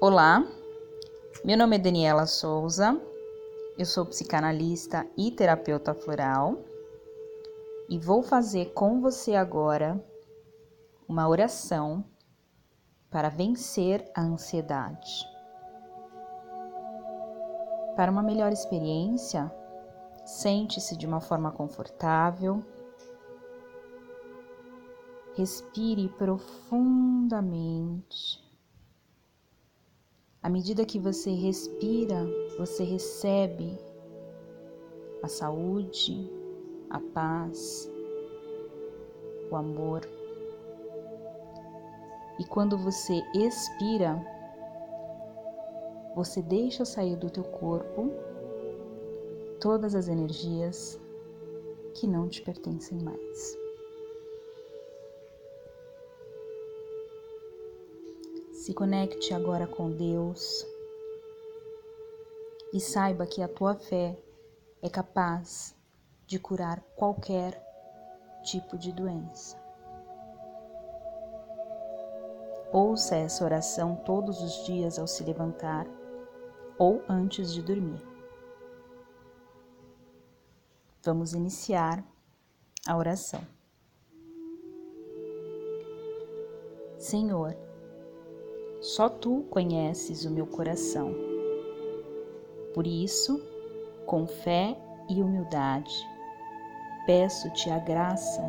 Olá, meu nome é Daniela Souza, eu sou psicanalista e terapeuta floral e vou fazer com você agora uma oração para vencer a ansiedade. Para uma melhor experiência, sente-se de uma forma confortável Respire profundamente. À medida que você respira, você recebe a saúde, a paz, o amor. E quando você expira, você deixa sair do teu corpo todas as energias que não te pertencem mais. Se conecte agora com Deus e saiba que a tua fé é capaz de curar qualquer tipo de doença. Ouça essa oração todos os dias ao se levantar ou antes de dormir. Vamos iniciar a oração. Senhor, só tu conheces o meu coração. Por isso, com fé e humildade, peço-te a graça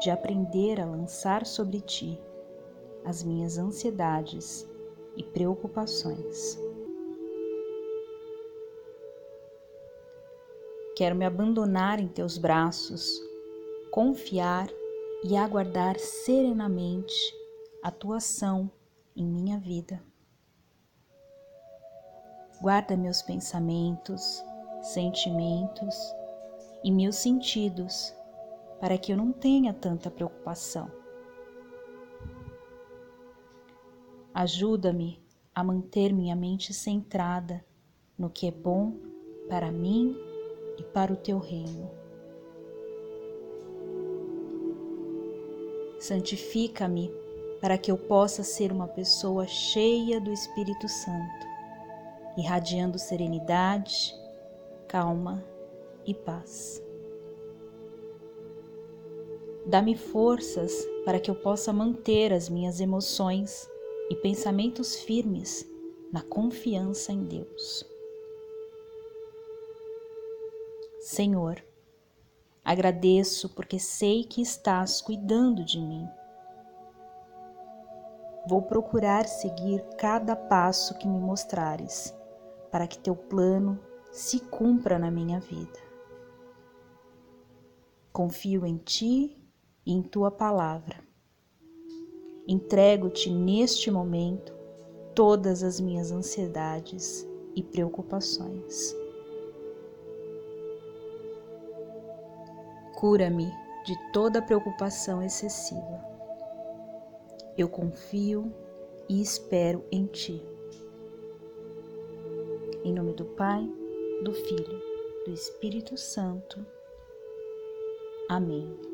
de aprender a lançar sobre ti as minhas ansiedades e preocupações. Quero me abandonar em teus braços, confiar e aguardar serenamente a tua ação em minha vida. Guarda meus pensamentos, sentimentos e meus sentidos para que eu não tenha tanta preocupação. Ajuda-me a manter minha mente centrada no que é bom para mim e para o teu reino. Santifica-me para que eu possa ser uma pessoa cheia do Espírito Santo, irradiando serenidade, calma e paz. Dá-me forças para que eu possa manter as minhas emoções e pensamentos firmes na confiança em Deus. Senhor, agradeço porque sei que estás cuidando de mim Vou procurar seguir cada passo que me mostrares, para que teu plano se cumpra na minha vida. Confio em ti e em tua palavra. Entrego-te neste momento todas as minhas ansiedades e preocupações. Cura-me de toda preocupação excessiva eu confio e espero em Ti. Em nome do Pai, do Filho, do Espírito Santo. Amém.